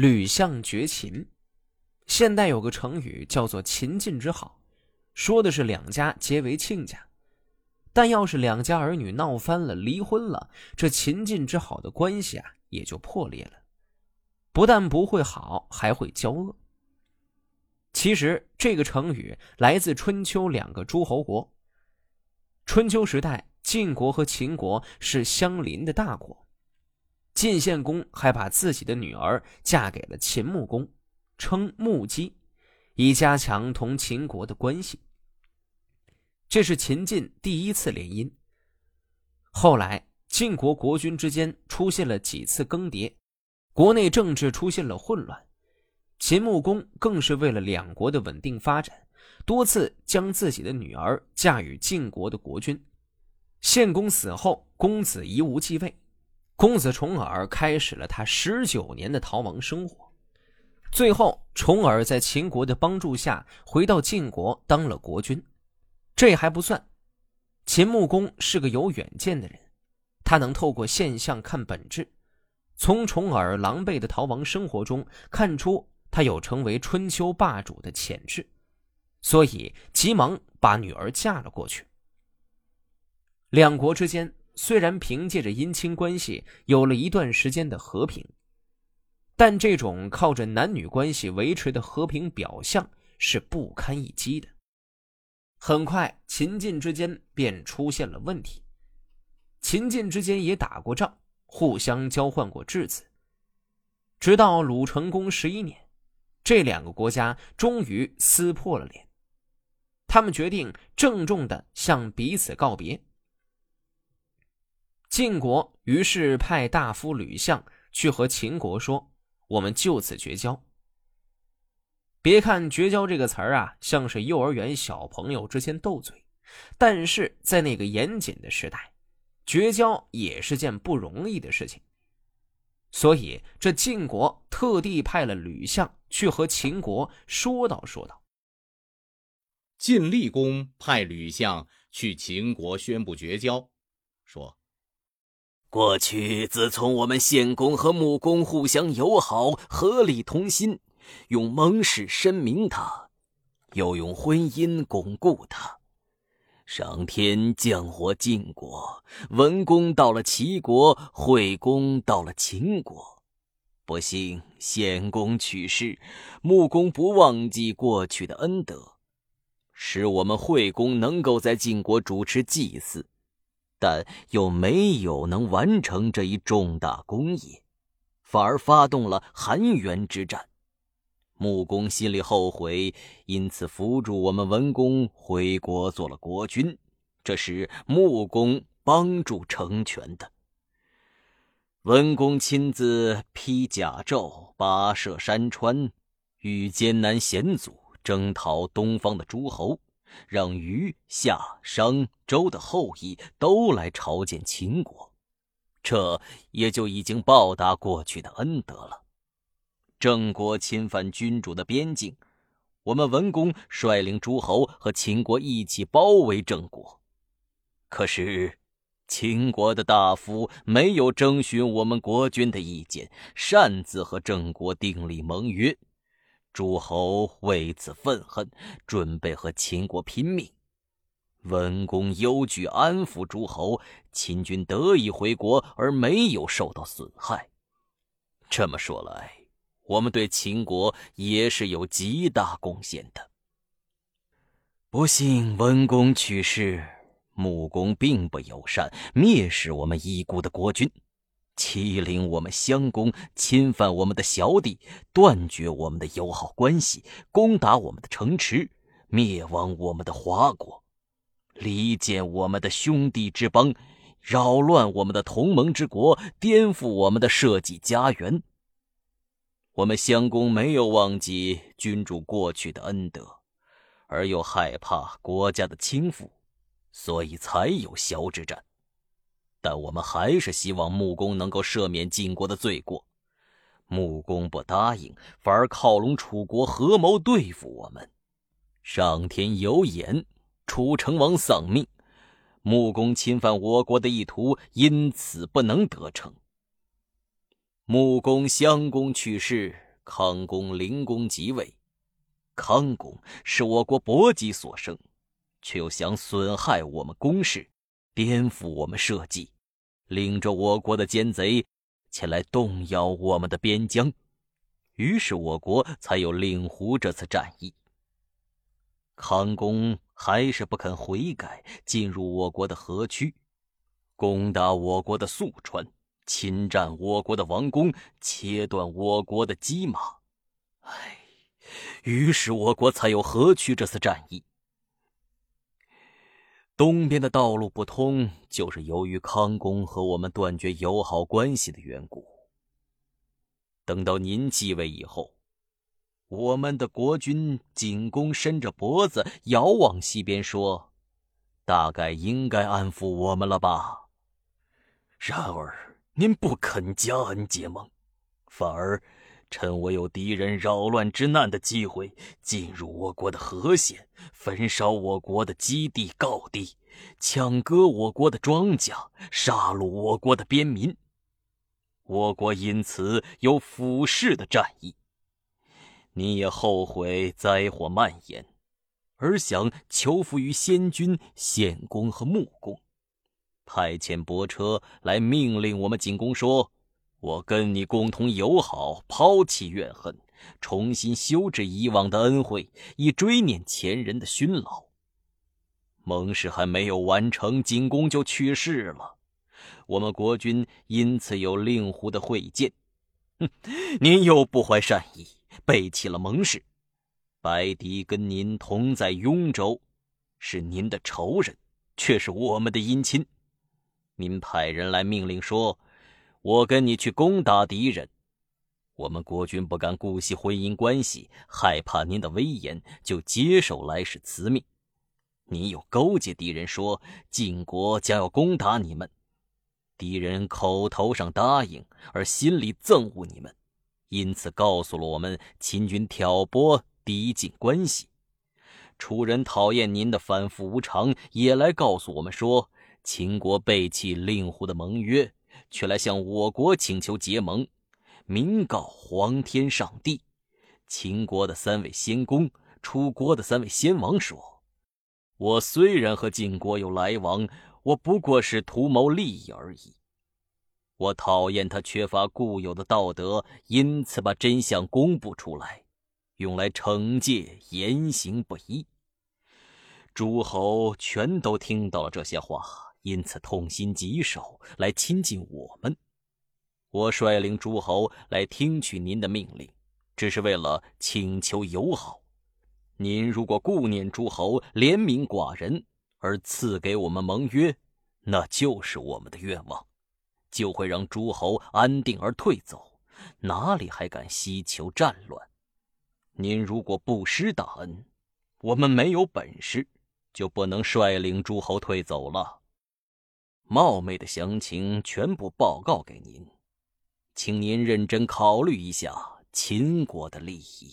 吕相绝秦。现代有个成语叫做“秦晋之好”，说的是两家结为亲家。但要是两家儿女闹翻了、离婚了，这秦晋之好的关系啊，也就破裂了。不但不会好，还会交恶。其实这个成语来自春秋两个诸侯国。春秋时代，晋国和秦国是相邻的大国。晋献公还把自己的女儿嫁给了秦穆公，称穆姬，以加强同秦国的关系。这是秦晋第一次联姻。后来，晋国国君之间出现了几次更迭，国内政治出现了混乱。秦穆公更是为了两国的稳定发展，多次将自己的女儿嫁与晋国的国君。献公死后，公子夷吾继位，公子重耳开始了他十九年的逃亡生活。最后，重耳在秦国的帮助下回到晋国当了国君。这还不算，秦穆公是个有远见的人，他能透过现象看本质，从重耳狼狈的逃亡生活中看出他有成为春秋霸主的潜质，所以急忙把女儿嫁了过去。两国之间虽然凭借着姻亲关系有了一段时间的和平，但这种靠着男女关系维持的和平表象是不堪一击的。很快，秦晋之间便出现了问题。秦晋之间也打过仗，互相交换过质子。直到鲁成公十一年，这两个国家终于撕破了脸。他们决定郑重的向彼此告别。晋国于是派大夫吕相去和秦国说：“我们就此绝交。”别看“绝交”这个词儿啊，像是幼儿园小朋友之间斗嘴，但是在那个严谨的时代，绝交也是件不容易的事情。所以，这晋国特地派了吕相去和秦国说道说道。晋厉公派吕相去秦国宣布绝交，说：“过去自从我们献公和穆公互相友好、合力同心。”用盟誓申明他，又用婚姻巩固他。上天降祸晋国，文公到了齐国，惠公到了秦国。不幸献公去世，穆公不忘记过去的恩德，使我们惠公能够在晋国主持祭祀，但又没有能完成这一重大功业，反而发动了韩元之战。穆公心里后悔，因此扶助我们文公回国做了国君。这是穆公帮助成全的。文公亲自披甲胄，跋涉山川，与艰难险阻征讨东方的诸侯，让虞、夏、商、周的后裔都来朝见秦国，这也就已经报答过去的恩德了。郑国侵犯君主的边境，我们文公率领诸侯和秦国一起包围郑国。可是，秦国的大夫没有征询我们国君的意见，擅自和郑国订立盟约。诸侯为此愤恨，准备和秦国拼命。文公忧惧安抚诸侯，秦军得以回国，而没有受到损害。这么说来，我们对秦国也是有极大贡献的。不幸文公去世，穆公并不友善，蔑视我们已故的国君，欺凌我们襄公，侵犯我们的小弟，断绝我们的友好关系，攻打我们的城池，灭亡我们的华国，离间我们的兄弟之邦，扰乱我们的同盟之国，颠覆我们的社稷家园。我们襄公没有忘记君主过去的恩德，而又害怕国家的倾覆，所以才有萧之战。但我们还是希望穆公能够赦免晋国的罪过。穆公不答应，反而靠拢楚国合谋对付我们。上天有眼，楚成王丧命，穆公侵犯我国的意图因此不能得逞。穆公、襄公去世，康公灵公即位。康公是我国伯姬所生，却又想损害我们公室，颠覆我们社稷，领着我国的奸贼前来动摇我们的边疆，于是我国才有令狐这次战役。康公还是不肯悔改，进入我国的河曲，攻打我国的宿川，侵占我国的王宫，切断我国的机马。唉，于是我国才有河曲这次战役。东边的道路不通，就是由于康公和我们断绝友好关系的缘故。等到您继位以后。我们的国君景公伸着脖子遥望西边，说：“大概应该安抚我们了吧？”然而您不肯加恩结盟，反而趁我有敌人扰乱之难的机会，进入我国的河县，焚烧我国的基地高地，抢割我国的庄稼，杀戮我国的边民。我国因此有俯视的战役。你也后悔灾祸蔓延，而想求服于先君、献公和穆公，派遣伯车来命令我们景公说：“我跟你共同友好，抛弃怨恨，重新修治以往的恩惠，以追念前人的勋劳。”盟誓还没有完成，景公就去世了，我们国君因此有令狐的会见。哼，您又不怀善意。背弃了盟誓，白狄跟您同在雍州，是您的仇人，却是我们的姻亲。您派人来命令说：“我跟你去攻打敌人。”我们国君不敢顾惜婚姻关系，害怕您的威严，就接受来使辞命。你又勾结敌人说晋国将要攻打你们，敌人口头上答应，而心里憎恶你们。因此，告诉了我们秦军挑拨敌晋关系。楚人讨厌您的反复无常，也来告诉我们说，秦国背弃令狐的盟约，却来向我国请求结盟，明告皇天上帝。秦国的三位先公，楚国的三位先王说：“我虽然和晋国有来往，我不过是图谋利益而已。”我讨厌他缺乏固有的道德，因此把真相公布出来，用来惩戒言行不一。诸侯全都听到了这些话，因此痛心疾首，来亲近我们。我率领诸侯来听取您的命令，只是为了请求友好。您如果顾念诸侯，怜悯寡人，而赐给我们盟约，那就是我们的愿望。就会让诸侯安定而退走，哪里还敢希求战乱？您如果不施大恩，我们没有本事，就不能率领诸侯退走了。冒昧的详情全部报告给您，请您认真考虑一下秦国的利益。